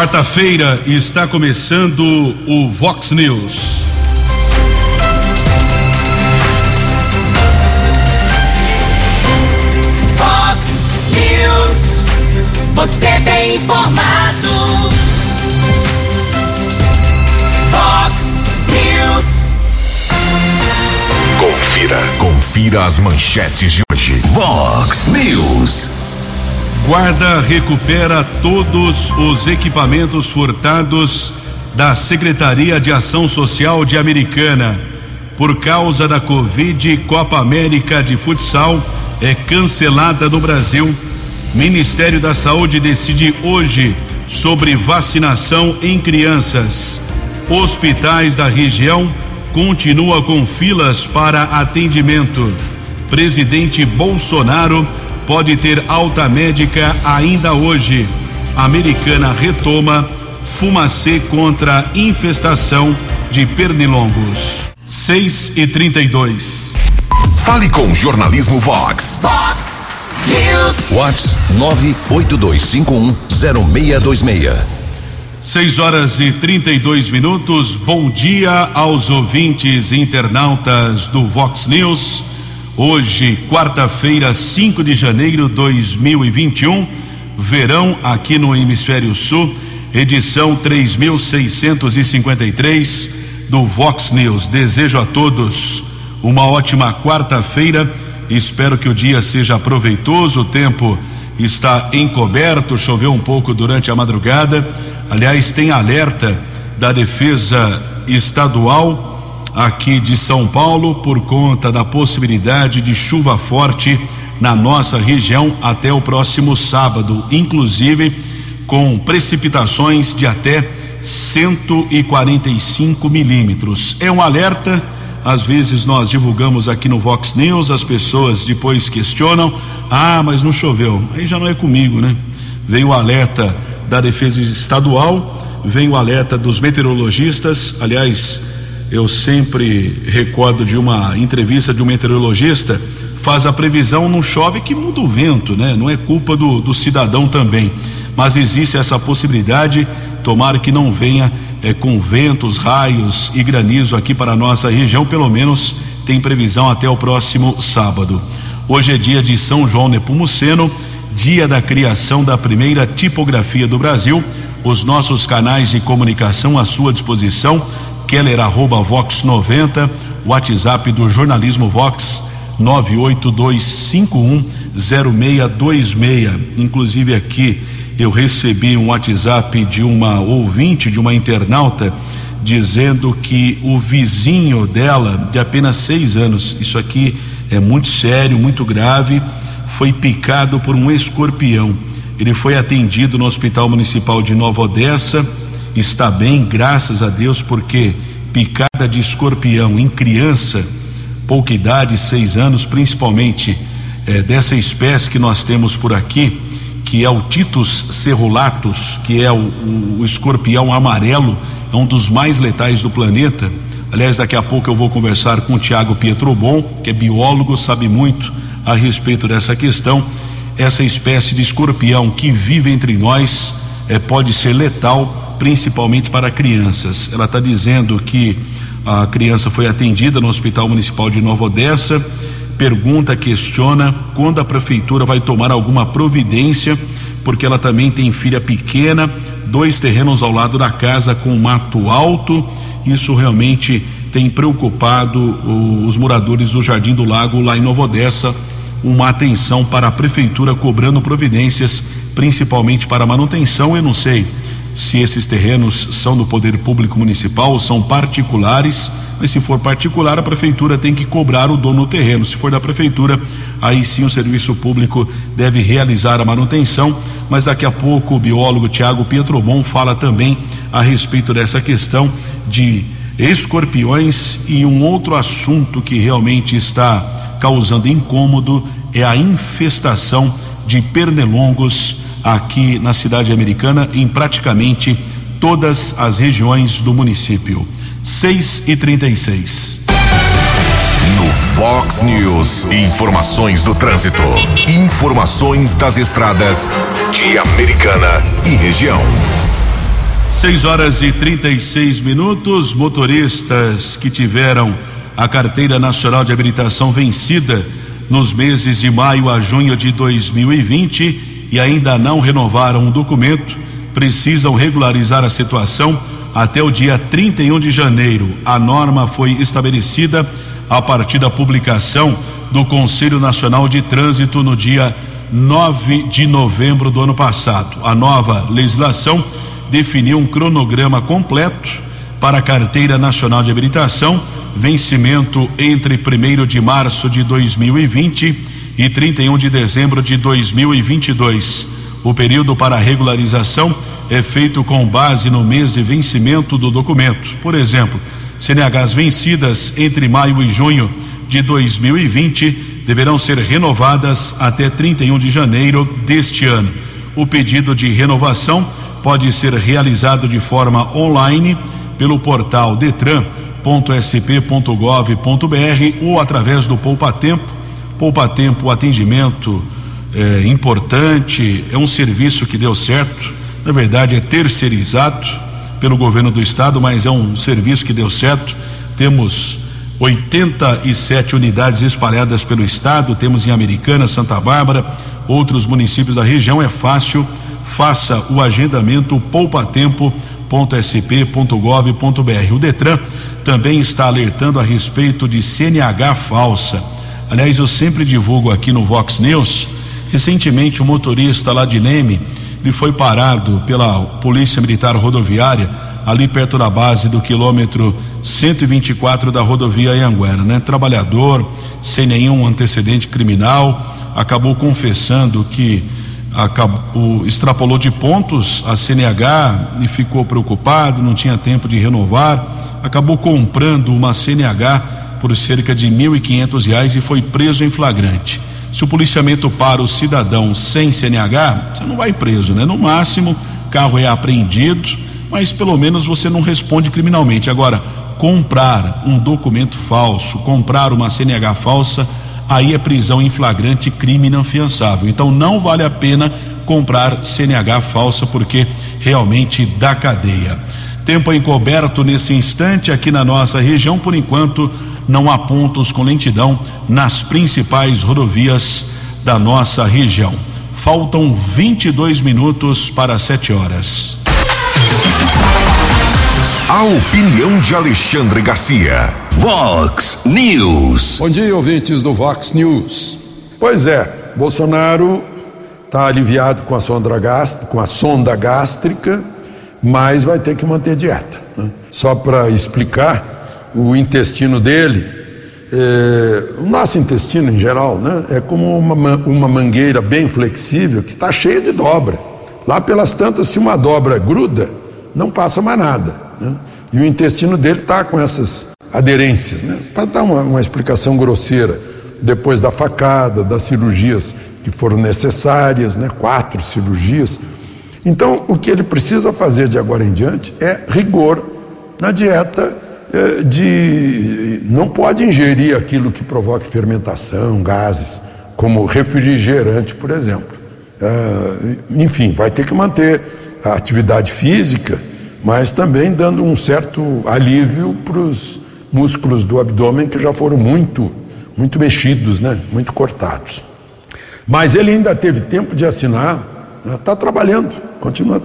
Quarta-feira está começando o Vox News. Vox News. Você tem informado. Vox News. Confira. Confira as manchetes de hoje. Vox News. Guarda recupera todos os equipamentos furtados da Secretaria de Ação Social de Americana. Por causa da Covid, Copa América de Futsal é cancelada no Brasil. Ministério da Saúde decide hoje sobre vacinação em crianças. Hospitais da região continua com filas para atendimento. Presidente Bolsonaro pode ter alta médica ainda hoje. Americana retoma fumacê contra infestação de pernilongos. 6 e 32. Fale com o Jornalismo Vox. Vox News. Vox 982510626. 6 horas e 32 minutos. Bom dia aos ouvintes internautas do Vox News. Hoje, quarta-feira, 5 de janeiro de 2021, verão aqui no Hemisfério Sul, edição 3653 do Vox News. Desejo a todos uma ótima quarta-feira. Espero que o dia seja proveitoso. O tempo está encoberto, choveu um pouco durante a madrugada. Aliás, tem alerta da Defesa Estadual aqui de São Paulo por conta da possibilidade de chuva forte na nossa região até o próximo sábado, inclusive com precipitações de até 145 milímetros. É um alerta. Às vezes nós divulgamos aqui no Vox News, as pessoas depois questionam: ah, mas não choveu. Aí já não é comigo, né? Veio o alerta da Defesa Estadual, vem o alerta dos meteorologistas. Aliás, eu sempre recordo de uma entrevista de um meteorologista, faz a previsão, não chove que muda o vento, né? Não é culpa do, do cidadão também. Mas existe essa possibilidade, tomara que não venha é, com ventos, raios e granizo aqui para a nossa região, pelo menos tem previsão até o próximo sábado. Hoje é dia de São João Nepomuceno, dia da criação da primeira tipografia do Brasil. Os nossos canais de comunicação à sua disposição Keller arroba Vox 90, WhatsApp do jornalismo Vox 982510626. Inclusive aqui eu recebi um WhatsApp de uma ouvinte, de uma internauta, dizendo que o vizinho dela, de apenas seis anos, isso aqui é muito sério, muito grave, foi picado por um escorpião. Ele foi atendido no Hospital Municipal de Nova Odessa está bem, graças a Deus, porque picada de escorpião em criança, pouca idade, seis anos, principalmente eh, dessa espécie que nós temos por aqui, que é o Titus cerulatus, que é o, o, o escorpião amarelo, é um dos mais letais do planeta. Aliás, daqui a pouco eu vou conversar com o Tiago Pietrobon, que é biólogo, sabe muito a respeito dessa questão. Essa espécie de escorpião que vive entre nós eh, pode ser letal principalmente para crianças. Ela está dizendo que a criança foi atendida no Hospital Municipal de Nova Odessa, pergunta, questiona quando a prefeitura vai tomar alguma providência, porque ela também tem filha pequena, dois terrenos ao lado da casa com mato alto. Isso realmente tem preocupado os moradores do Jardim do Lago lá em Nova Odessa. Uma atenção para a prefeitura cobrando providências, principalmente para manutenção. Eu não sei se esses terrenos são do poder público municipal ou são particulares, mas se for particular, a prefeitura tem que cobrar o dono do terreno. Se for da prefeitura, aí sim o serviço público deve realizar a manutenção. Mas daqui a pouco o biólogo Tiago Pietrobon fala também a respeito dessa questão de escorpiões e um outro assunto que realmente está causando incômodo é a infestação de pernilongos aqui na cidade americana, em praticamente todas as regiões do município. 6 e 36. No Fox News, informações do trânsito. Informações das estradas de Americana e região. 6 horas e 36 minutos. Motoristas que tiveram a carteira nacional de habilitação vencida nos meses de maio a junho de 2020 e ainda não renovaram o documento precisam regularizar a situação até o dia 31 de janeiro. A norma foi estabelecida a partir da publicação do Conselho Nacional de Trânsito no dia 9 de novembro do ano passado. A nova legislação definiu um cronograma completo para a Carteira Nacional de Habilitação, vencimento entre 1 de março de 2020 e 31 de dezembro de 2022. O período para regularização é feito com base no mês de vencimento do documento. Por exemplo, CNHs vencidas entre maio e junho de 2020 deverão ser renovadas até 31 de janeiro deste ano. O pedido de renovação pode ser realizado de forma online pelo portal detran.sp.gov.br ou através do Poupa Tempo. Poupa Tempo, atendimento é, importante, é um serviço que deu certo na verdade é terceirizado pelo governo do estado, mas é um serviço que deu certo. Temos 87 unidades espalhadas pelo estado, temos em Americana, Santa Bárbara, outros municípios da região. É fácil, faça o agendamento poupatempo.sp.gov.br. O Detran também está alertando a respeito de CNH falsa. Aliás, eu sempre divulgo aqui no Vox News. Recentemente, um motorista lá de Leme ele foi parado pela Polícia Militar Rodoviária ali perto da base do quilômetro 124 da rodovia Anhanguera, né? Trabalhador sem nenhum antecedente criminal, acabou confessando que acabou, extrapolou de pontos a CNH e ficou preocupado, não tinha tempo de renovar, acabou comprando uma CNH por cerca de R$ 1.500 e foi preso em flagrante. Se o policiamento para o cidadão sem CNH, você não vai preso, né? No máximo, carro é apreendido, mas pelo menos você não responde criminalmente. Agora, comprar um documento falso, comprar uma CNH falsa, aí é prisão em flagrante, crime inafiançável. Então não vale a pena comprar CNH falsa porque realmente dá cadeia. Tempo encoberto nesse instante aqui na nossa região, por enquanto não há pontos com lentidão nas principais rodovias da nossa região. Faltam 22 minutos para 7 horas. A opinião de Alexandre Garcia. Vox News. Bom dia, ouvintes do Vox News. Pois é, Bolsonaro está aliviado com a, sonda gástrica, com a sonda gástrica, mas vai ter que manter dieta. Né? Só para explicar, o intestino dele, é, o nosso intestino em geral, né, é como uma, uma mangueira bem flexível que está cheia de dobra. Lá pelas tantas, se uma dobra gruda, não passa mais nada. Né? E o intestino dele está com essas aderências. Né? Para dar uma, uma explicação grosseira, depois da facada, das cirurgias que foram necessárias, né? quatro cirurgias. Então, o que ele precisa fazer de agora em diante é rigor na dieta de não pode ingerir aquilo que provoque fermentação, gases, como refrigerante, por exemplo. É, enfim, vai ter que manter a atividade física, mas também dando um certo alívio para os músculos do abdômen que já foram muito, muito mexidos, né? muito cortados. Mas ele ainda teve tempo de assinar, está né? trabalhando, continua,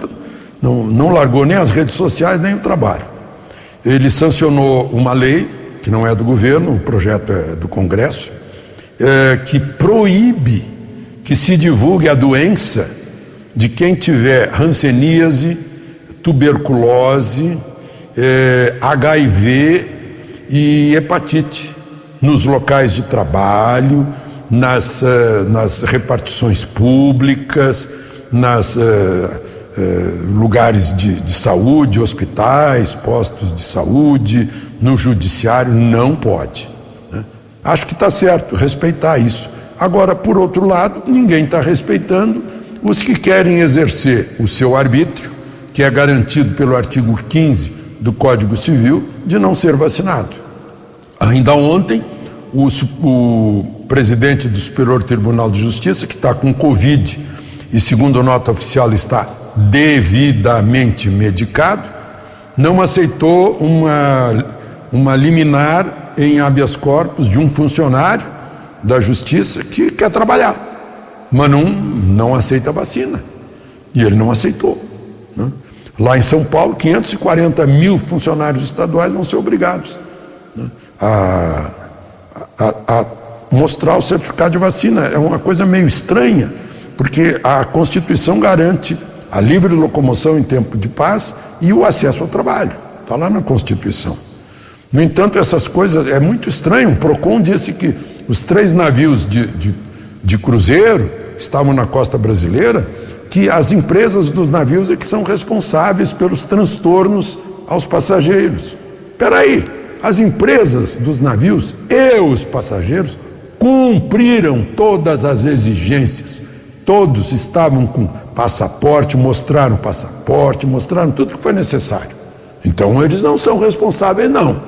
não, não largou nem as redes sociais nem o trabalho ele sancionou uma lei, que não é do governo, o projeto é do Congresso, é, que proíbe que se divulgue a doença de quem tiver hanseníase, tuberculose, é, HIV e hepatite nos locais de trabalho, nas, uh, nas repartições públicas, nas uh, eh, lugares de, de saúde, hospitais, postos de saúde, no judiciário, não pode. Né? Acho que está certo respeitar isso. Agora, por outro lado, ninguém está respeitando os que querem exercer o seu arbítrio, que é garantido pelo artigo 15 do Código Civil, de não ser vacinado. Ainda ontem, o, o presidente do Superior Tribunal de Justiça, que está com Covid e, segundo nota oficial, está devidamente medicado, não aceitou uma, uma liminar em habeas corpus de um funcionário da justiça que quer trabalhar, mas não, não aceita a vacina. E ele não aceitou. Né? Lá em São Paulo, 540 mil funcionários estaduais vão ser obrigados né? a, a, a mostrar o certificado de vacina. É uma coisa meio estranha, porque a Constituição garante a livre locomoção em tempo de paz e o acesso ao trabalho. Está lá na Constituição. No entanto, essas coisas é muito estranho. O PROCON disse que os três navios de, de, de cruzeiro estavam na costa brasileira, que as empresas dos navios é que são responsáveis pelos transtornos aos passageiros. Espera aí, as empresas dos navios e os passageiros cumpriram todas as exigências. Todos estavam com passaporte, mostraram passaporte, mostraram tudo que foi necessário. Então eles não são responsáveis, não.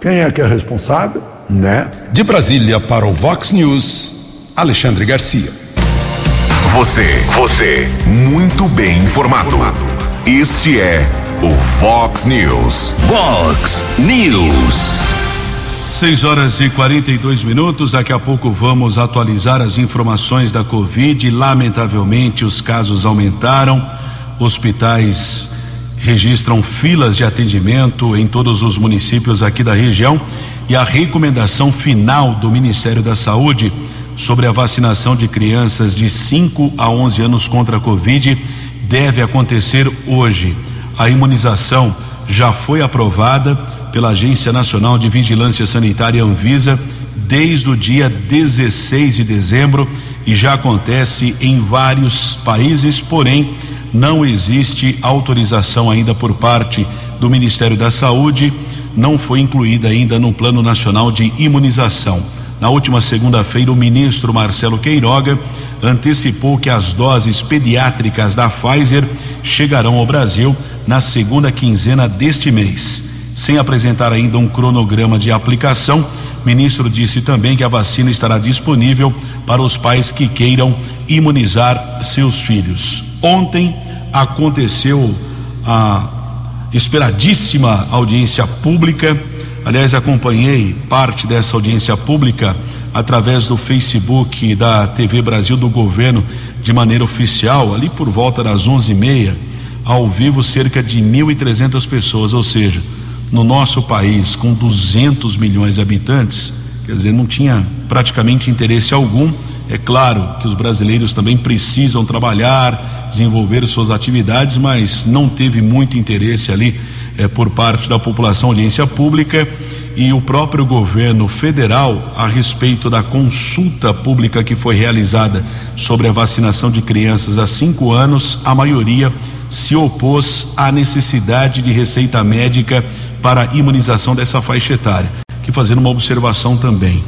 Quem é que é responsável? Né? De Brasília para o Vox News, Alexandre Garcia. Você, você, muito bem informado. Este é o Vox News. Vox News. 6 horas e 42 minutos. Daqui a pouco vamos atualizar as informações da Covid. Lamentavelmente, os casos aumentaram. Hospitais registram filas de atendimento em todos os municípios aqui da região. E a recomendação final do Ministério da Saúde sobre a vacinação de crianças de 5 a 11 anos contra a Covid deve acontecer hoje. A imunização já foi aprovada pela Agência Nacional de Vigilância Sanitária Anvisa desde o dia 16 de dezembro e já acontece em vários países, porém não existe autorização ainda por parte do Ministério da Saúde, não foi incluída ainda no Plano Nacional de Imunização. Na última segunda-feira, o ministro Marcelo Queiroga antecipou que as doses pediátricas da Pfizer chegarão ao Brasil na segunda quinzena deste mês sem apresentar ainda um cronograma de aplicação. Ministro disse também que a vacina estará disponível para os pais que queiram imunizar seus filhos. Ontem aconteceu a esperadíssima audiência pública. Aliás, acompanhei parte dessa audiência pública através do Facebook da TV Brasil do governo de maneira oficial, ali por volta das onze e meia, ao vivo cerca de 1.300 pessoas, ou seja, no nosso país, com 200 milhões de habitantes, quer dizer, não tinha praticamente interesse algum. É claro que os brasileiros também precisam trabalhar, desenvolver suas atividades, mas não teve muito interesse ali é, por parte da população, audiência pública e o próprio governo federal a respeito da consulta pública que foi realizada sobre a vacinação de crianças a cinco anos, a maioria se opôs à necessidade de receita médica para a imunização dessa faixa etária. Que fazendo uma observação também.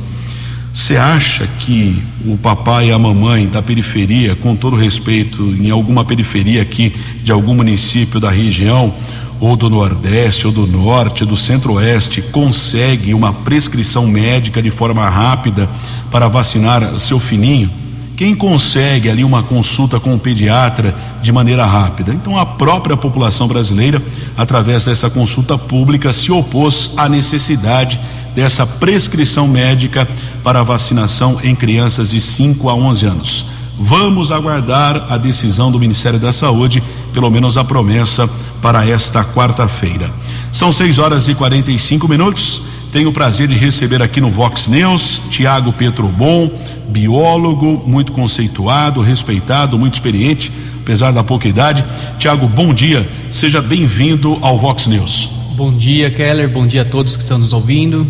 Você acha que o papai e a mamãe da periferia, com todo respeito, em alguma periferia aqui de algum município da região, ou do Nordeste, ou do Norte, do Centro-Oeste, consegue uma prescrição médica de forma rápida para vacinar seu filhinho? Quem consegue ali uma consulta com o pediatra de maneira rápida? Então, a própria população brasileira, através dessa consulta pública, se opôs à necessidade dessa prescrição médica para vacinação em crianças de 5 a 11 anos. Vamos aguardar a decisão do Ministério da Saúde, pelo menos a promessa para esta quarta-feira. São 6 horas e 45 minutos. Tenho o prazer de receber aqui no Vox News Tiago Petrobon, biólogo, muito conceituado, respeitado, muito experiente, apesar da pouca idade. Tiago, bom dia, seja bem-vindo ao Vox News. Bom dia, Keller, bom dia a todos que estão nos ouvindo.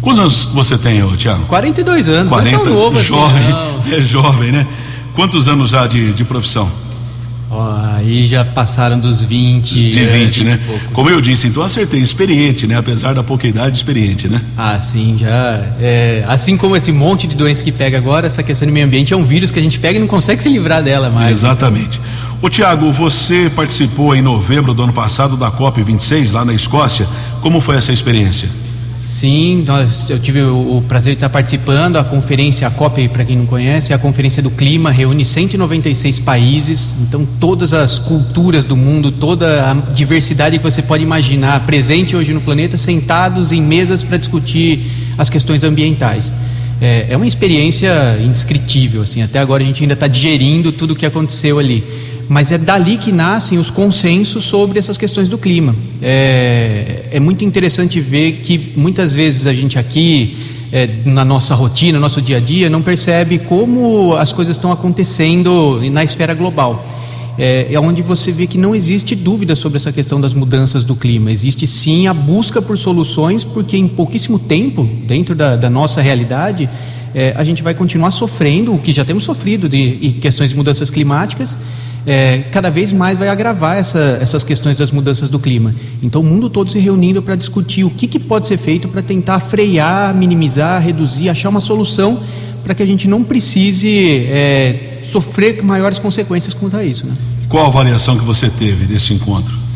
Quantos anos você tem, Tiago? 42 anos, 40, não é tão novo jovem, assim, é jovem, né? Quantos anos já de, de profissão? Aí já passaram dos 20. De 20, é, né? Como eu disse, então acertei, experiente, né? Apesar da pouca idade, experiente, né? Ah, sim, já. É, assim como esse monte de doença que pega agora, essa questão do meio ambiente é um vírus que a gente pega e não consegue se livrar dela mais. Exatamente. Ô Tiago, você participou em novembro do ano passado da COP26 lá na Escócia. Como foi essa experiência? Sim, nós, eu tive o, o, prazer de estar participando. A conferência, a COP, para quem não conhece, é a Conferência do Clima, reúne 196 países, então todas as culturas do mundo, toda a diversidade que você pode imaginar presente hoje no planeta, sentados em mesas para discutir as questões ambientais. É, é uma experiência indescritível, assim, até agora a gente ainda está digerindo tudo o que aconteceu ali mas é dali que nascem os consensos sobre essas questões do clima. É, é muito interessante ver que muitas vezes a gente aqui, é, na nossa rotina, no nosso dia a dia, não percebe como as coisas estão acontecendo na esfera global. É, é onde você vê que não existe dúvida sobre essa questão das mudanças do clima. Existe sim a busca por soluções, porque em pouquíssimo tempo, dentro da, da nossa realidade, é, a gente vai continuar sofrendo o que já temos sofrido de, de questões de mudanças climáticas é, cada vez mais vai agravar essa, essas questões das mudanças do clima. Então, o mundo todo se reunindo para discutir o que, que pode ser feito para tentar frear, minimizar, reduzir, achar uma solução para que a gente não precise é, sofrer maiores consequências quanto a isso. Né? Qual a avaliação que você teve desse encontro?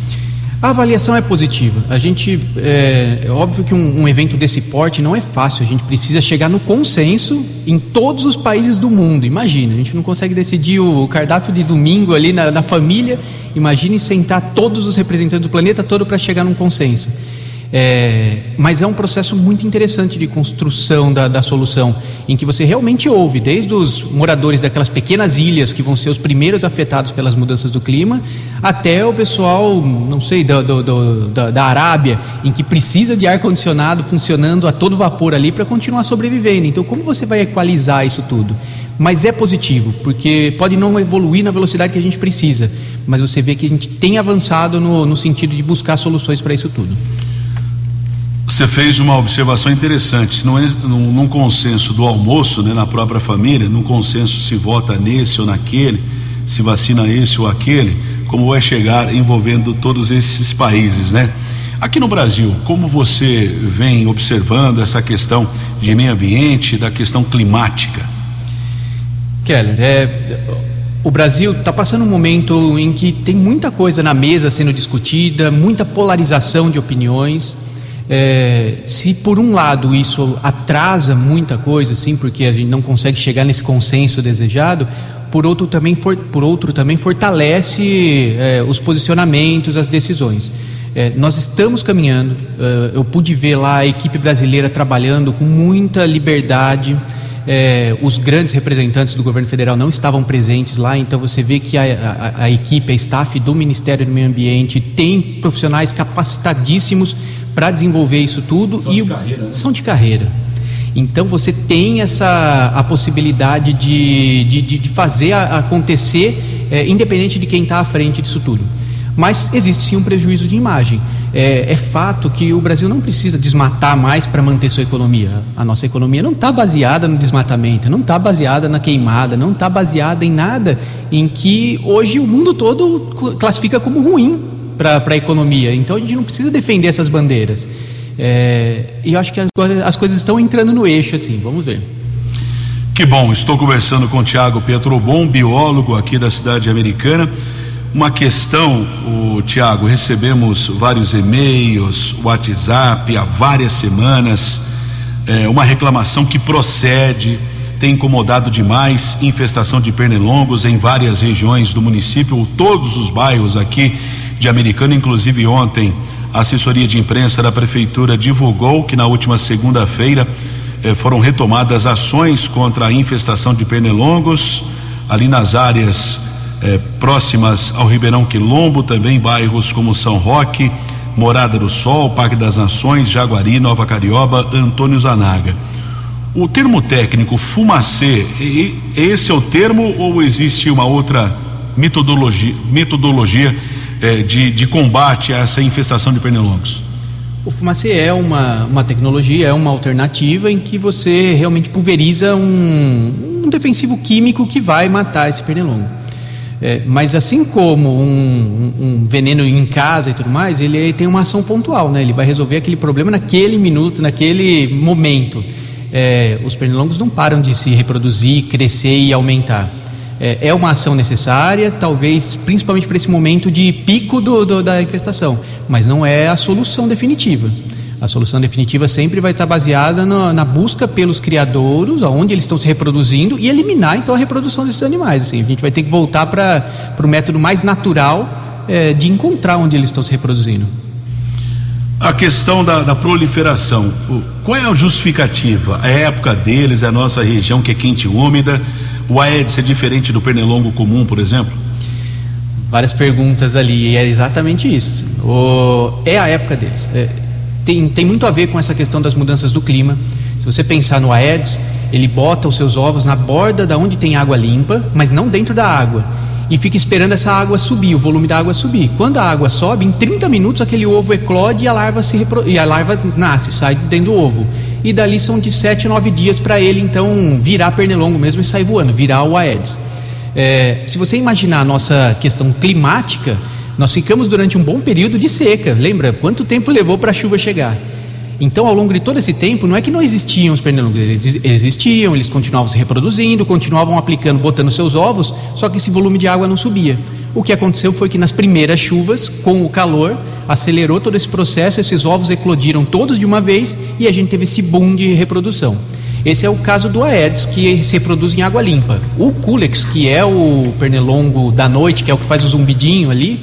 A avaliação é positiva. A gente, é, é óbvio que um, um, evento desse porte não é fácil. A gente precisa chegar no consenso em todos os países do mundo. Imagina, a gente não consegue decidir o cardápio de domingo ali na, na família. Imagine sentar todos os representantes do planeta todo para chegar num consenso. É, mas é um processo muito interessante de construção da, da, solução, em que você realmente ouve, desde os moradores daquelas pequenas ilhas que vão ser os primeiros afetados pelas mudanças do clima, até o pessoal, não sei, do, do, do, da, da, Arábia, em que precisa de ar-condicionado funcionando a todo vapor ali para continuar sobrevivendo. Então, como você vai equalizar isso tudo? Mas é positivo, porque pode não evoluir na velocidade que a gente precisa, mas você vê que a gente tem avançado no, no sentido de buscar soluções para isso tudo. Você fez uma observação interessante. Se não é num, num, consenso do almoço, né, na própria família, num consenso se vota nesse ou naquele, se vacina esse ou aquele, como vai chegar envolvendo todos esses países, né? Aqui no Brasil, como você vem observando essa questão de meio ambiente, da questão climática? Keller, é, o Brasil está passando um momento em que tem muita coisa na mesa sendo discutida, muita polarização de opiniões. É, se por um lado isso atrasa muita coisa, sim, porque a gente não consegue chegar nesse consenso desejado, por outro também, for, por outro, também fortalece é, os posicionamentos, as decisões. É, nós estamos caminhando, é, eu pude ver lá a equipe brasileira trabalhando com muita liberdade. É, os grandes representantes do governo federal não estavam presentes lá, então você vê que a, a, a equipe, a staff do Ministério do Meio Ambiente tem profissionais capacitadíssimos para desenvolver isso tudo são e de carreira, né? são de carreira. Então você tem essa a possibilidade de, de, de fazer acontecer, é, independente de quem está à frente disso tudo. Mas existe sim um prejuízo de imagem. É, é fato que o Brasil não precisa desmatar mais para manter sua economia. A nossa economia não está baseada no desmatamento, não está baseada na queimada, não está baseada em nada em que hoje o mundo todo classifica como ruim para a economia. Então a gente não precisa defender essas bandeiras. É, e eu acho que as, as coisas estão entrando no eixo, assim, vamos ver. Que bom, estou conversando com o Tiago Petrobon, biólogo aqui da cidade americana. Uma questão, o Tiago, recebemos vários e-mails, WhatsApp há várias semanas, é, uma reclamação que procede, tem incomodado demais, infestação de pernilongos em várias regiões do município, todos os bairros aqui de Americana, inclusive ontem a assessoria de imprensa da prefeitura divulgou que na última segunda-feira eh, foram retomadas ações contra a infestação de pernilongos ali nas áreas eh, próximas ao Ribeirão Quilombo, também bairros como São Roque, Morada do Sol, Parque das Nações, Jaguari, Nova Carioba, Antônio Zanaga. O termo técnico fumacê, esse é o termo ou existe uma outra metodologia, metodologia é, de, de combate a essa infestação de pernilongos? O fumacê é uma, uma tecnologia, é uma alternativa em que você realmente pulveriza um, um defensivo químico que vai matar esse pernilongo. É, mas assim como um, um, veneno em casa e tudo mais, ele tem uma ação pontual, né? Ele vai resolver aquele problema naquele minuto, naquele momento. É, os pernilongos não param de se reproduzir, crescer e aumentar é, é uma ação necessária, talvez principalmente para esse momento de pico do, do, da infestação, mas não é a solução definitiva. A solução definitiva sempre vai estar baseada no, na busca pelos criadouros, aonde eles estão se reproduzindo e eliminar então a reprodução desses animais. Assim, a gente vai ter que voltar para o método mais natural é, de encontrar onde eles estão se reproduzindo. A questão da, da, proliferação, qual é a justificativa? A época deles, é a nossa região que é quente e úmida. O Aedes é diferente do pernilongo comum, por exemplo? Várias perguntas ali, e é exatamente isso. O, é a época deles. É, tem, tem muito a ver com essa questão das mudanças do clima. Se você pensar no Aedes, ele bota os seus ovos na borda da onde tem água limpa, mas não dentro da água. E fica esperando essa água subir, o volume da água subir. Quando a água sobe, em 30 minutos aquele ovo eclode e a larva se repro... e a larva nasce, sai dentro do ovo. E dali são de 7 a 9 dias para ele então virar pernilongo mesmo e sair voando, virar o Aedes. É, se você imaginar a nossa questão climática, nós ficamos durante um bom período de seca. Lembra quanto tempo levou para a chuva chegar? Então, ao longo de todo esse tempo, não é que não existiam os pernilongos, eles existiam, eles continuavam se reproduzindo, continuavam aplicando, botando seus ovos, só que esse volume de água não subia. O que aconteceu foi que nas primeiras chuvas, com o calor, acelerou todo esse processo, esses ovos eclodiram todos de uma vez e a gente teve esse boom de reprodução. Esse é o caso do Aedes, que se reproduz em água limpa. O Culex, que é o pernilongo da noite, que é o que faz o zumbidinho ali,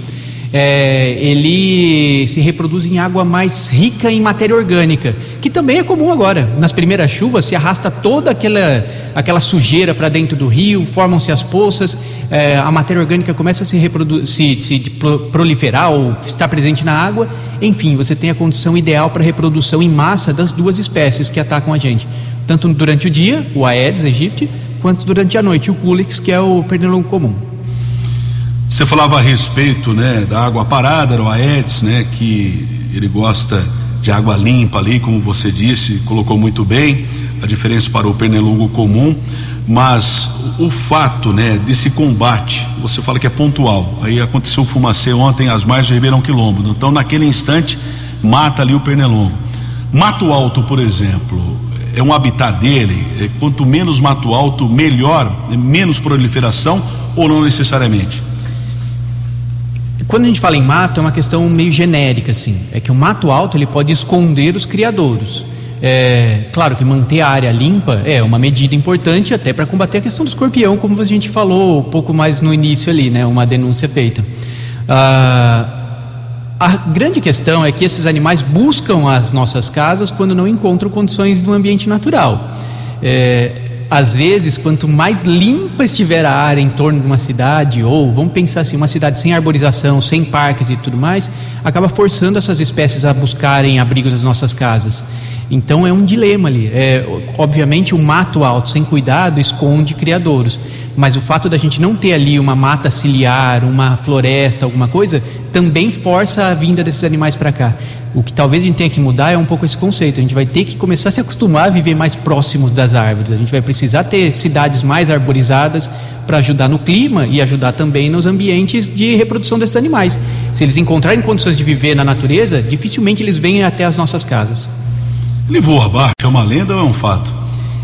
é, ele se reproduz em água mais rica em matéria orgânica, que também é comum agora. Nas primeiras chuvas se arrasta toda aquela, aquela sujeira para dentro do rio, formam-se as poças, é, a matéria orgânica começa a se, se, se proliferar ou estar presente na água. Enfim, você tem a condição ideal para reprodução em massa das duas espécies que atacam a gente, tanto durante o dia, o Aedes aegypti, quanto durante a noite, o Culex, que é o pernilongo comum. Você falava a respeito, né, da água parada, do Aedes, né, que ele gosta de água limpa ali, como você disse, colocou muito bem a diferença para o pernilongo comum, mas o fato, né, desse combate, você fala que é pontual. Aí aconteceu o fumacê ontem às margens do Ribeirão Quilombo. Então, naquele instante, mata ali o pernilongo. Mato Alto, por exemplo, é um habitat dele. É, quanto menos mato alto, melhor, menos proliferação ou não necessariamente? Quando a gente fala em mato, é uma questão meio genérica, assim. É que o mato alto ele pode esconder os criadouros. É, claro que manter a área limpa é uma medida importante até para combater a questão do escorpião, como a gente falou um pouco mais no início ali, né? Uma denúncia feita. Ah, a grande questão é que esses animais buscam as nossas casas quando não encontram condições no ambiente natural. É, às vezes, quanto mais limpa estiver a área em torno de uma cidade, ou vamos pensar assim, uma cidade sem arborização, sem parques e tudo mais, acaba forçando essas espécies a buscarem abrigo nas nossas casas. Então é um dilema ali. É, obviamente, o mato alto sem cuidado esconde criadouros, mas o fato da gente não ter ali uma mata ciliar, uma floresta, alguma coisa, também força a vinda desses animais para cá. O que talvez a gente tenha que mudar é um pouco esse conceito. A gente vai ter que começar a se acostumar a viver mais próximos das árvores. A gente vai precisar ter cidades mais arborizadas para ajudar no clima e ajudar também nos ambientes de reprodução desses animais. Se eles encontrarem condições de viver na natureza, dificilmente eles vêm até as nossas casas. Ele voa abaixo, é uma lenda ou é um fato?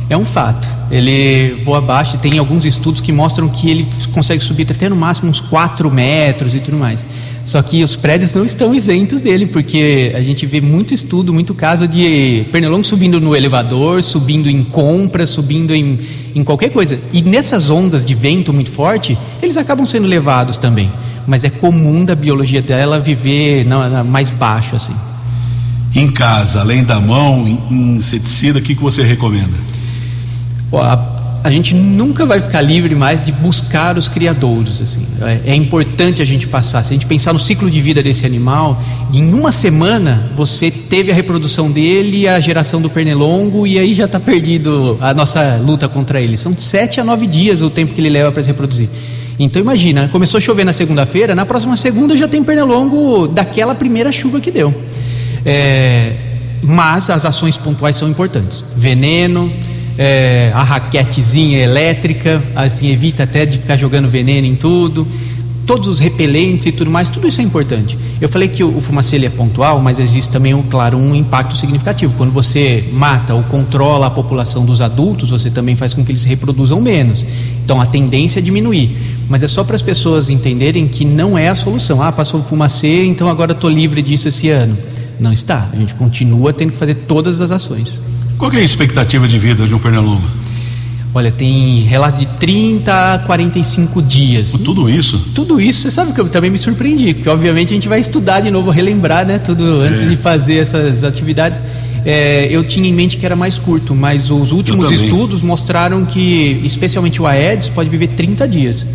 É um fato. Ele voa abaixo tem alguns estudos que mostram que ele consegue subir até no máximo uns 4 metros e tudo mais. Só que os prédios não estão isentos dele, porque a gente vê muito estudo, muito caso de pernilongo subindo no elevador, subindo em compras, subindo em, em qualquer coisa. E nessas ondas de vento muito forte, eles acabam sendo levados também. Mas é comum da biologia dela viver na, na mais baixo assim. Em casa, além da mão, inseticida, o que, que você recomenda? A, a, gente nunca vai ficar livre mais de buscar os criadouros. Assim. É, é, importante a gente passar. Se a gente pensar no ciclo de vida desse animal, em uma semana você teve a reprodução dele, a geração do pernilongo, e aí já está perdido a nossa luta contra ele. São sete a nove dias o tempo que ele leva para se reproduzir. Então imagina, começou a chover na segunda-feira, na próxima segunda já tem pernilongo daquela primeira chuva que deu. É, mas as ações pontuais são importantes. Veneno, é, a raquetezinha elétrica, assim evita até de ficar jogando veneno em tudo, todos os repelentes e tudo mais, tudo isso é importante. Eu falei que o, o fumacê é pontual, mas existe também, um, claro, um impacto significativo. Quando você mata ou controla a população dos adultos, você também faz com que eles se reproduzam menos. Então a tendência é diminuir. Mas é só para as pessoas entenderem que não é a solução. Ah, passou o fumacê, então agora estou livre disso esse ano. Não está. A gente continua tendo que fazer todas as ações. Qual é a expectativa de vida de um pernilongo? Olha, tem relato de 30 a 45 dias. Tudo isso? Tudo isso, você sabe que eu também me surpreendi, porque obviamente a gente vai estudar de novo, relembrar, né, tudo antes é. de fazer essas atividades. É, eu tinha em mente que era mais curto, mas os últimos estudos mostraram que, especialmente o Aedes, pode viver 30 dias.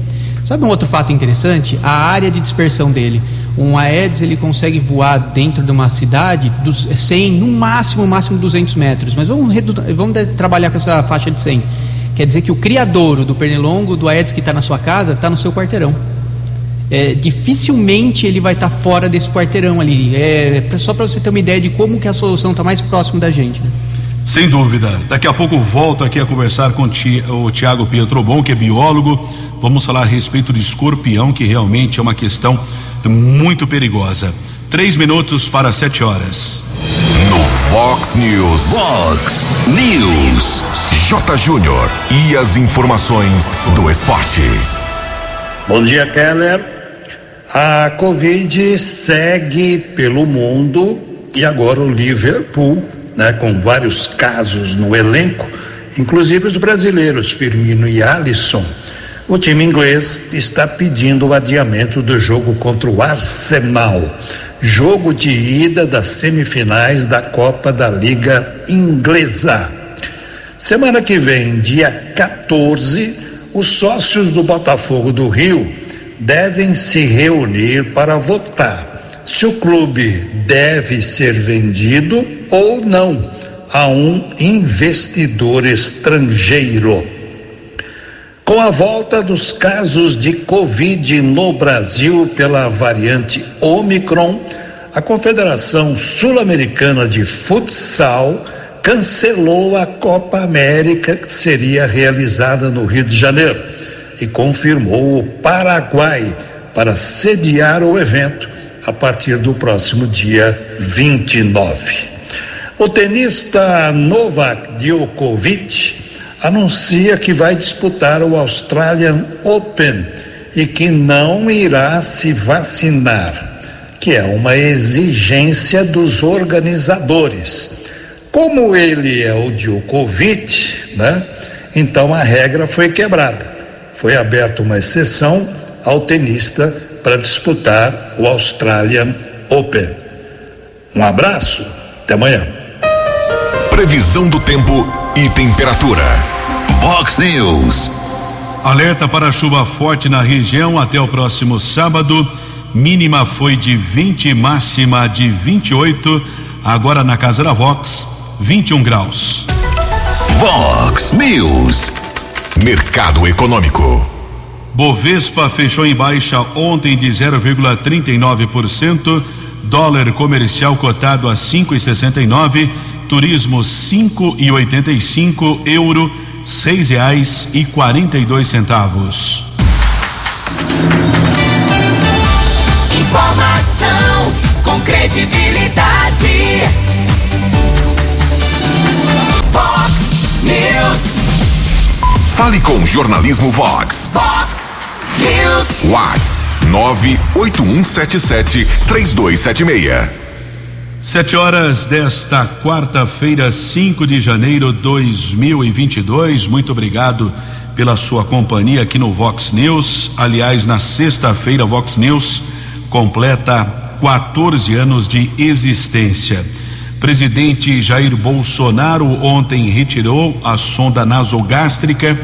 Sabe um outro fato interessante? A área de dispersão dele. Um Aedes ele consegue voar dentro de uma cidade dos 100, no máximo, máximo 200 metros. Mas vamos, vamos trabalhar com essa faixa de 100. Quer dizer que o criadouro do pernilongo, do Aedes que está na sua casa, está no seu quarteirão. É, dificilmente ele vai estar tá fora desse quarteirão ali. É, só para você ter uma ideia de como que a solução está mais próximo da gente. Né? Sem dúvida. Daqui a pouco volto aqui a conversar com o Tiago Pietrobon, que é biólogo. Vamos falar a respeito de escorpião, que realmente é uma questão muito perigosa. Três minutos para sete horas. No Fox News. Fox News. J. Júnior e as informações do esporte. Bom dia, Keller. A Covid segue pelo mundo e agora o Liverpool, né, com vários casos no elenco, inclusive os brasileiros Firmino e Alisson. O time inglês está pedindo o adiamento do jogo contra o Arsenal, jogo de ida das semifinais da Copa da Liga Inglesa. Semana que vem, dia 14, os sócios do Botafogo do Rio devem se reunir para votar se o clube deve ser vendido ou não a um investidor estrangeiro. Com a volta dos casos de Covid no Brasil pela variante Omicron, a Confederação Sul-Americana de Futsal cancelou a Copa América que seria realizada no Rio de Janeiro e confirmou o Paraguai para sediar o evento a partir do próximo dia 29. O tenista Novak Djokovic anuncia que vai disputar o Australian Open e que não irá se vacinar, que é uma exigência dos organizadores como ele é o Djokovic, né? Então a regra foi quebrada. Foi aberta uma exceção ao tenista para disputar o Australian Open. Um abraço, até amanhã. Previsão do tempo e temperatura. Vox News. Alerta para chuva forte na região até o próximo sábado. Mínima foi de 20, máxima de 28. Agora na casa da Vox, 21 graus. Vox News. Mercado Econômico. Bovespa fechou em baixa ontem de 0,39%. Dólar comercial cotado a 5,69. Turismo 5,85. Euro seis reais e quarenta e dois centavos. Informação com credibilidade. Fox News. Fale com Jornalismo Vox. Fox News. Vox 981773276. Sete horas desta quarta-feira, 5 de janeiro de 2022. Muito obrigado pela sua companhia aqui no Vox News. Aliás, na sexta-feira, Vox News completa 14 anos de existência. Presidente Jair Bolsonaro ontem retirou a sonda nasogástrica.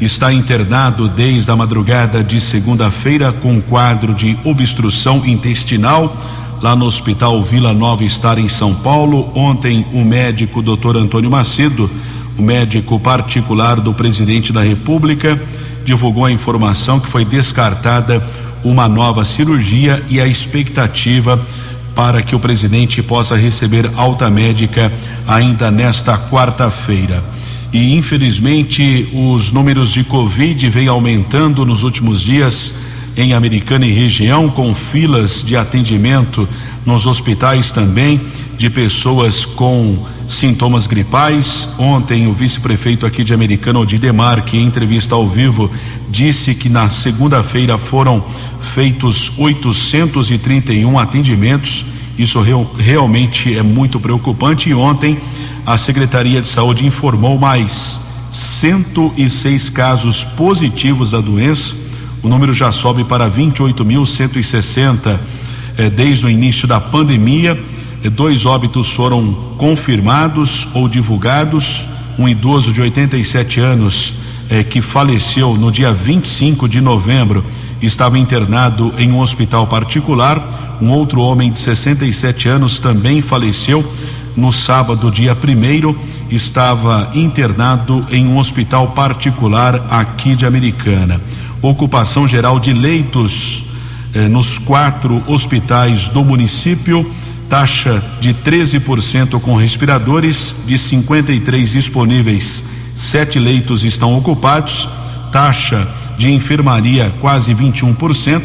Está internado desde a madrugada de segunda-feira com quadro de obstrução intestinal lá no Hospital Vila Nova Estar em São Paulo. Ontem o médico Dr. Antônio Macedo, o médico particular do presidente da República, divulgou a informação que foi descartada uma nova cirurgia e a expectativa para que o presidente possa receber alta médica ainda nesta quarta-feira. E infelizmente os números de Covid vêm aumentando nos últimos dias em Americana e região, com filas de atendimento nos hospitais também de pessoas com sintomas gripais. Ontem, o vice-prefeito aqui de Americana, Odidemar, que em entrevista ao vivo, disse que na segunda-feira foram feitos 831 atendimentos Isso real, realmente é muito preocupante. E ontem a Secretaria de Saúde informou mais 106 casos positivos da doença. O número já sobe para 28.160 eh, desde o início da pandemia. Eh, dois óbitos foram confirmados ou divulgados. Um idoso de 87 anos eh, que faleceu no dia 25 de novembro estava internado em um hospital particular. Um outro homem de 67 anos também faleceu no sábado, dia 1 estava internado em um hospital particular aqui de Americana. Ocupação geral de leitos eh, nos quatro hospitais do município, taxa de 13% com respiradores, de 53 disponíveis, sete leitos estão ocupados, taxa de enfermaria quase 21%,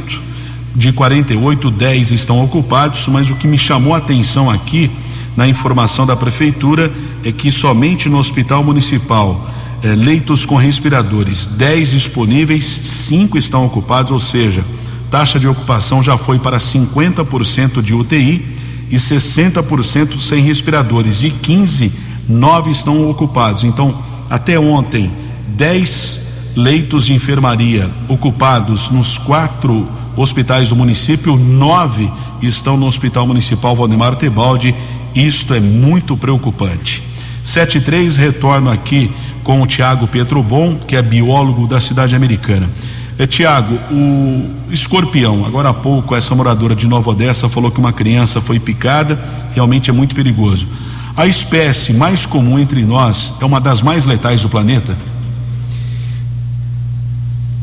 de 48, 10 estão ocupados, mas o que me chamou a atenção aqui na informação da prefeitura é que somente no hospital municipal eh, leitos com respiradores 10 disponíveis, cinco estão ocupados, ou seja, taxa de ocupação já foi para 50% de UTI e 60% sem respiradores. De 15, nove estão ocupados. Então, até ontem, 10 leitos de enfermaria ocupados nos quatro hospitais do município, nove estão no Hospital Municipal Valdemar Tebaldi isto é muito preocupante. 73 retorno aqui com o Tiago Petrobon, que é biólogo da cidade americana. É, Tiago, o escorpião, agora há pouco essa moradora de Nova Odessa falou que uma criança foi picada, realmente é muito perigoso. A espécie mais comum entre nós é uma das mais letais do planeta?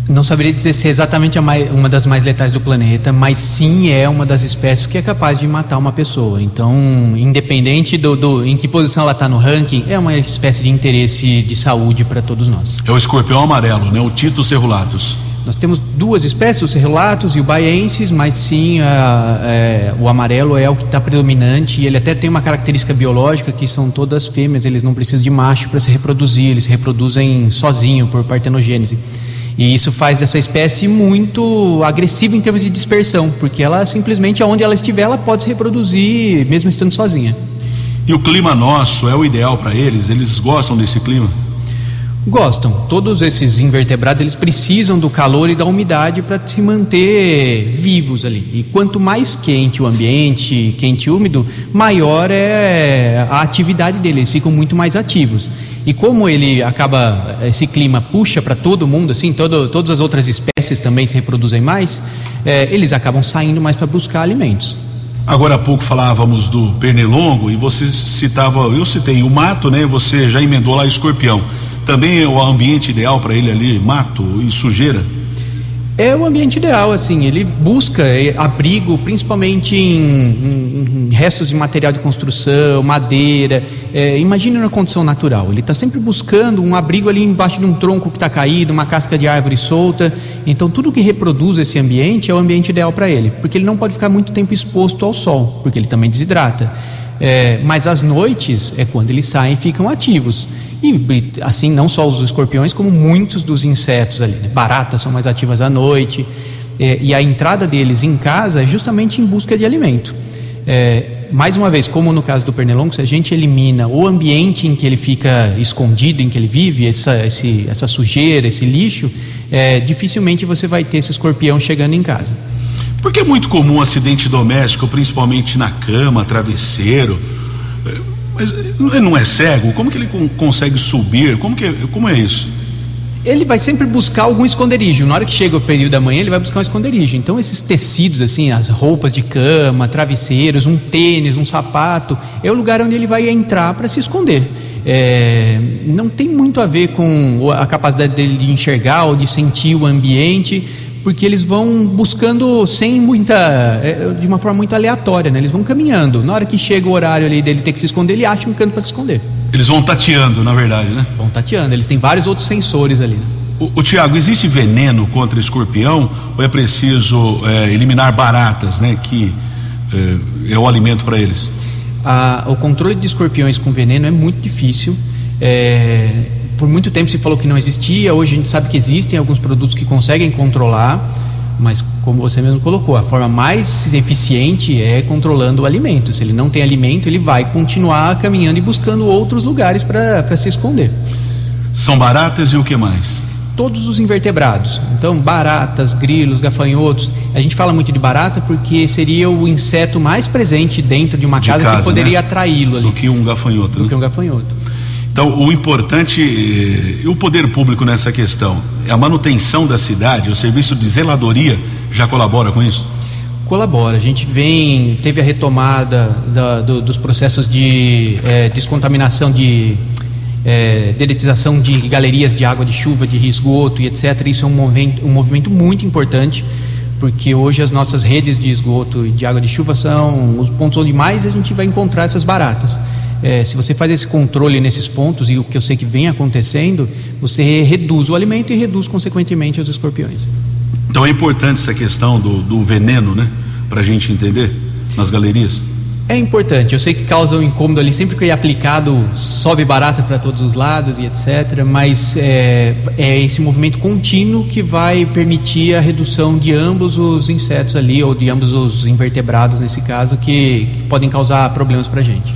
Não saberia dizer se é exatamente mais, uma das mais letais do planeta, mas sim é uma das espécies que é capaz de matar uma pessoa. Então, independente do, do em que posição ela está no ranking, é uma espécie de interesse de saúde para todos nós. É o escorpião amarelo, né? O Tito cerulatus. Nós temos duas espécies, o cerulatus e o baiensis, mas sim a, é, o amarelo é o que está predominante e ele até tem uma característica biológica que são todas fêmeas, eles não precisam de macho para se reproduzir, eles se reproduzem sozinho por partenogênese. E isso faz dessa espécie muito agressiva em termos de dispersão, porque ela simplesmente, aonde ela estiver, ela pode se reproduzir, mesmo estando sozinha. E o clima nosso é o ideal para eles? Eles gostam desse clima? Gostam. Todos esses invertebrados eles precisam do calor e da umidade para se manter vivos ali. E quanto mais quente o ambiente, quente e úmido, maior é a atividade deles. Eles ficam muito mais ativos. E como ele acaba, esse clima puxa para todo mundo, assim, todo, todas as outras espécies também se reproduzem mais, é, eles acabam saindo mais para buscar alimentos. Agora há pouco falávamos do pernilongo e você citava, eu citei o mato, né? Você já emendou lá escorpião. Também é o ambiente ideal para ele ali, mato e sujeira? É o ambiente ideal, assim, ele busca é, abrigo principalmente em, em, em, restos de material de construção, madeira. É, imagine na condição natural, ele está sempre buscando um abrigo ali embaixo de um tronco que está caído, uma casca de árvore solta. Então, tudo que reproduz esse ambiente é o ambiente ideal para ele, porque ele não pode ficar muito tempo exposto ao sol, porque ele também desidrata. É, mas às noites é quando eles saem e ficam ativos. E, assim, não só os escorpiões, como muitos dos insetos ali. Né? Baratas são mais ativas à noite. É, e a entrada deles em casa é justamente em busca de alimento. É, mais uma vez, como no caso do pernilongo, se a gente elimina o ambiente em que ele fica escondido, em que ele vive, essa, esse, essa sujeira, esse lixo, é, dificilmente você vai ter esse escorpião chegando em casa. Porque é muito comum acidente doméstico, principalmente na cama, travesseiro. Mas ele não é cego? Como que ele consegue subir? Como, que, como é isso? Ele vai sempre buscar algum esconderijo. Na hora que chega o período da manhã, ele vai buscar um esconderijo. Então, esses tecidos, assim, as roupas de cama, travesseiros, um tênis, um sapato, é o lugar onde ele vai entrar para se esconder. É, não tem muito a ver com a capacidade dele de enxergar ou de sentir o ambiente porque eles vão buscando sem muita, é, de uma forma muito aleatória, né? Eles vão caminhando. Na hora que chega o horário ali dele ter que se esconder, ele acha um canto para se esconder. Eles vão tateando, na verdade, né? Vão tateando. Eles têm vários outros sensores ali. Né? O, o Tiago, existe veneno contra escorpião ou é preciso é, eliminar baratas, né? Que é, é o alimento para eles? Ah, o controle de escorpiões com veneno é muito difícil. É, por muito tempo se falou que não existia, hoje a gente sabe que existem alguns produtos que conseguem controlar. Mas, como você mesmo colocou, a forma mais eficiente é controlando o alimento. Se ele não tem alimento, ele vai continuar caminhando e buscando outros lugares para se esconder. São baratas e o que mais? Todos os invertebrados. Então, baratas, grilos, gafanhotos. A gente fala muito de barata porque seria o inseto mais presente dentro de uma De casa, casa, que poderia né? atraí-lo ali. Do que um gafanhoto. do né? que um gafanhoto. Então, o importante eh, e o poder público nessa questão é a manutenção da cidade, o serviço de zeladoria já colabora com isso? colabora. A gente vem, teve a retomada da- do- dos processos de eh, descontaminação de eh, deletização de galerias de água de chuva, de esgoto e etc. Isso é um movimento, um movimento muito importante, porque hoje as nossas redes de esgoto e de água de chuva são os pontos onde mais a gente vai encontrar essas baratas. Eh, se você faz esse controle nesses pontos, e o que eu sei que vem acontecendo, você reduz o alimento e reduz, consequentemente, os escorpiões. Então é importante essa questão do, do veneno, né? Para a gente entender nas galerias. É importante, eu sei que causa um incômodo ali, sempre que é aplicado sobe barata para todos os lados e etc, mas é, é esse movimento contínuo que vai permitir a redução de ambos os insetos ali, ou de ambos os invertebrados nesse caso, que, que podem causar problemas para a gente.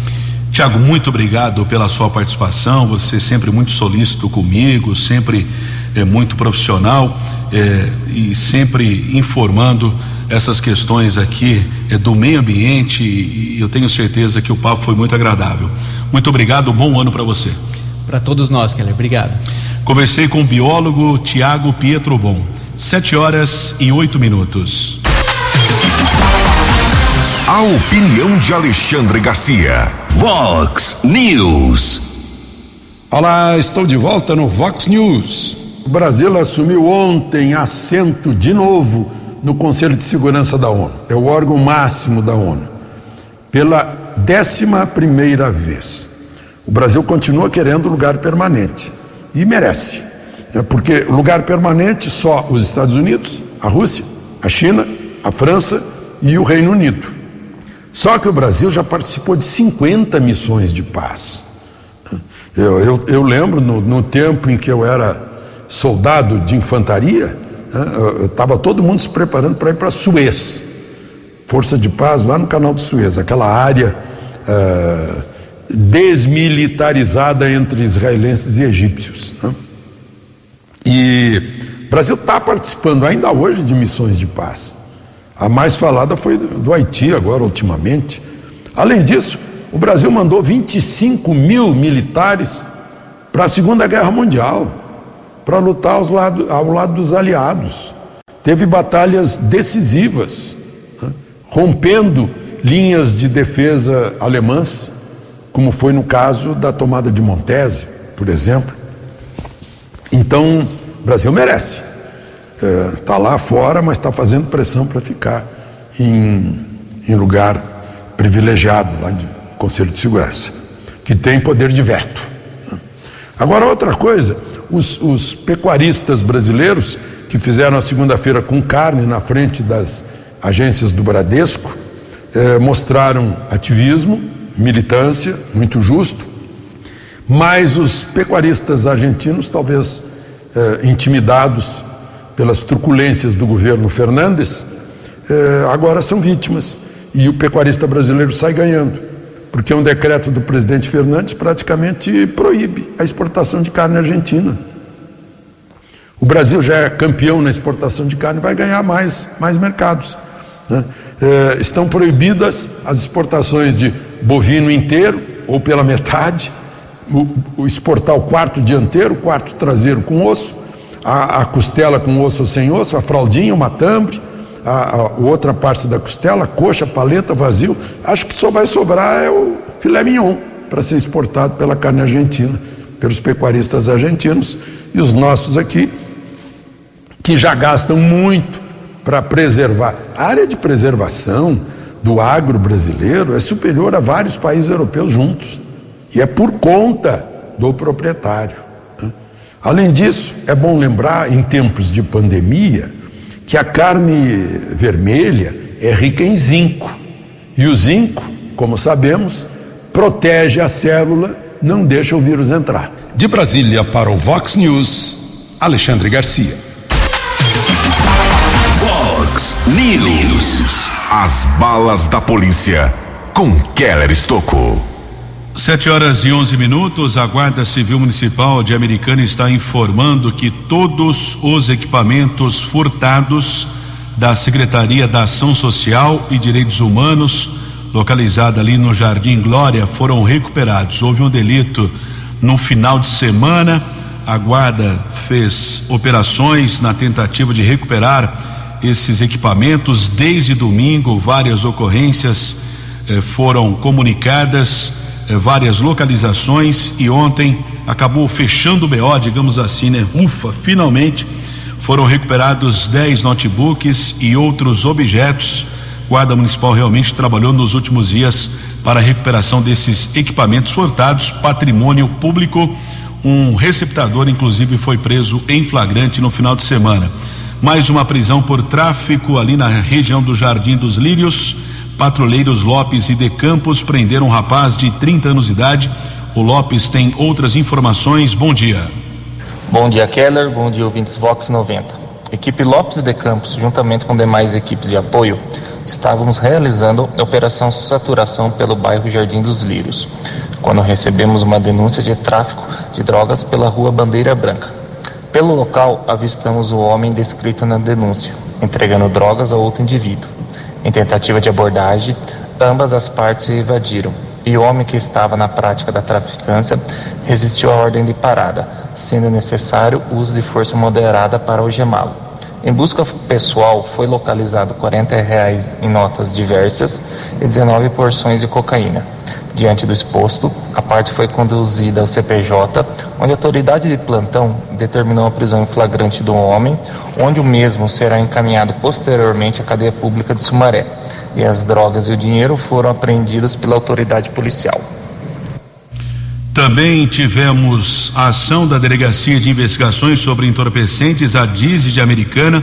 Tiago, muito obrigado pela sua participação. Você sempre muito solícito comigo, sempre é, muito profissional é, e sempre informando essas questões aqui é, do meio ambiente. E eu tenho certeza que o papo foi muito agradável. Muito obrigado, bom ano para você. Para todos nós, Keller, obrigado. Conversei com o biólogo Tiago Pietrobon. Sete horas e oito minutos. A opinião de Alexandre Garcia. Vox News. Olá, estou de volta no Vox News. O Brasil assumiu ontem assento de novo no Conselho de Segurança da ONU. É o órgão máximo da ONU. Pela décima primeira vez. O Brasil continua querendo lugar permanente. E merece. É porque lugar permanente só os Estados Unidos, a Rússia, a China, a França e o Reino Unido. Só que o Brasil já participou de 50 missões de paz. Eu, eu, eu lembro no, no tempo em que eu era soldado de infantaria, né, estava todo mundo se preparando para ir para Suez, Força de Paz lá no Canal de Suez, aquela área ah, desmilitarizada entre israelenses e egípcios. né. E o Brasil está participando ainda hoje de missões de paz. A mais falada foi do Haiti, agora, ultimamente. Além disso, o Brasil mandou 25 mil militares para a Segunda Guerra Mundial, para lutar aos lado, ao lado dos aliados. Teve batalhas decisivas, né, rompendo linhas de defesa alemãs, como foi no caso da tomada de Montese, por exemplo. Então, o Brasil merece. Está lá fora, mas está fazendo pressão para ficar em, em lugar privilegiado lá de Conselho de Segurança, que tem poder de veto. Agora, outra coisa, os, os pecuaristas brasileiros que fizeram a segunda-feira com carne na frente das agências do Bradesco eh, mostraram ativismo, militância, muito justo, mas os pecuaristas argentinos, talvez eh, intimidados pelas truculências do governo Fernandes, eh, agora são vítimas. E o pecuarista brasileiro sai ganhando, porque um decreto do presidente Fernandes praticamente proíbe a exportação de carne argentina. O Brasil já é campeão na exportação de carne, vai ganhar mais, mais mercados. né? Eh, estão proibidas as exportações de bovino inteiro ou pela metade, o, o exportar o quarto dianteiro, o quarto traseiro com osso, a, a costela com osso ou sem osso, a fraldinha, o matambre, a, a outra parte da costela, coxa, paleta, vazio. Acho que só vai sobrar é o filé mignon para ser exportado pela carne argentina, pelos pecuaristas argentinos e os nossos aqui que já gastam muito para preservar. A área de preservação do agro brasileiro é superior a vários países europeus juntos. E é por conta do proprietário. Além disso, é bom lembrar, em tempos de pandemia, que a carne vermelha é rica em zinco. E o zinco, como sabemos, protege a célula, não deixa o vírus entrar. De Brasília para o Vox News, Alexandre Garcia. Vox News. As balas da polícia com Keller Estocou. Sete horas e onze minutos, a Guarda Civil Municipal de Americana está informando que todos os equipamentos furtados da Secretaria da Ação Social e Direitos Humanos, localizada ali no Jardim Glória, foram recuperados. Houve um delito no final de semana. A Guarda fez operações na tentativa de recuperar esses equipamentos. Desde domingo, várias ocorrências eh, foram comunicadas, várias localizações e ontem acabou fechando o BO, digamos assim, né? Ufa, finalmente foram recuperados 10 notebooks e outros objetos. Guarda Municipal realmente trabalhou nos últimos dias para a recuperação desses equipamentos furtados, patrimônio público. Um receptador, inclusive, foi preso em flagrante no final de semana. Mais uma prisão por tráfico ali na região do Jardim dos Lírios. Patrulheiros Lopes e De Campos prenderam um rapaz de 30 anos de idade. O Lopes tem outras informações. Bom dia. Bom dia, Keller. Bom dia, ouvintes Vox 90. Equipe Lopes de Campos, juntamente com demais equipes de apoio, estávamos realizando a operação saturação pelo bairro Jardim dos Lírios, quando recebemos uma denúncia de tráfico de drogas pela rua Bandeira Branca. Pelo local, avistamos o homem descrito na denúncia, entregando drogas a outro indivíduo. Em tentativa de abordagem, ambas as partes se evadiram e o homem que estava na prática da traficância resistiu à ordem de parada, sendo necessário o uso de força moderada para algemá-lo. Em busca pessoal, foi localizado 40 reais em notas diversas e 19 porções de cocaína. Diante do exposto, a parte foi conduzida ao CPJ, onde a autoridade de plantão determinou a prisão em flagrante do homem, onde o mesmo será encaminhado posteriormente à cadeia pública de Sumaré. E as drogas e o dinheiro foram apreendidos pela autoridade policial. Também tivemos a ação da Delegacia de Investigações sobre Entorpecentes, a DISE de Americana,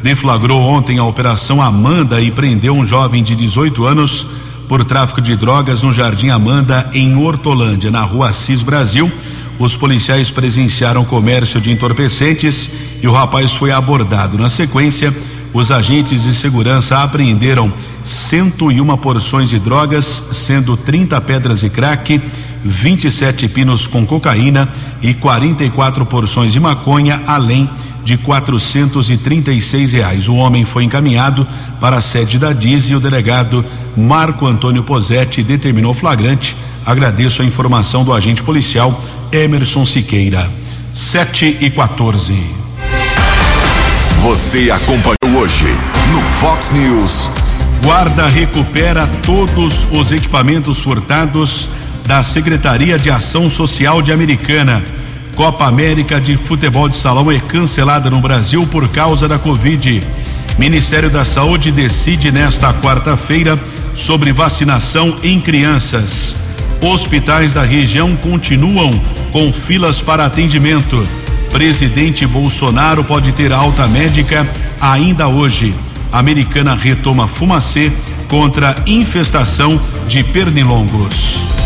deflagrou ontem a Operação Amanda e prendeu um jovem de 18 anos por tráfico de drogas no Jardim Amanda, em Hortolândia, na rua Assis Brasil. Os policiais presenciaram comércio de entorpecentes e o rapaz foi abordado. Na sequência, os agentes de segurança apreenderam 101 porções de drogas, sendo 30 pedras de crack, 27 pinos com cocaína e 44 porções de maconha, além de 436 reais. O homem foi encaminhado para a sede da DIS e o delegado Marco Antônio Posetti determinou flagrante. Agradeço a informação do agente policial Emerson Siqueira. 7 e 14. Você acompanhou hoje no Fox News. Guarda recupera todos os equipamentos furtados da Secretaria de Ação Social de Americana. Copa América de Futebol de Salão é cancelada no Brasil por causa da Covid. Ministério da Saúde decide nesta quarta-feira sobre vacinação em crianças. Hospitais da região continuam com filas para atendimento. Presidente Bolsonaro pode ter alta médica ainda hoje. Americana retoma fumacê contra infestação de pernilongos.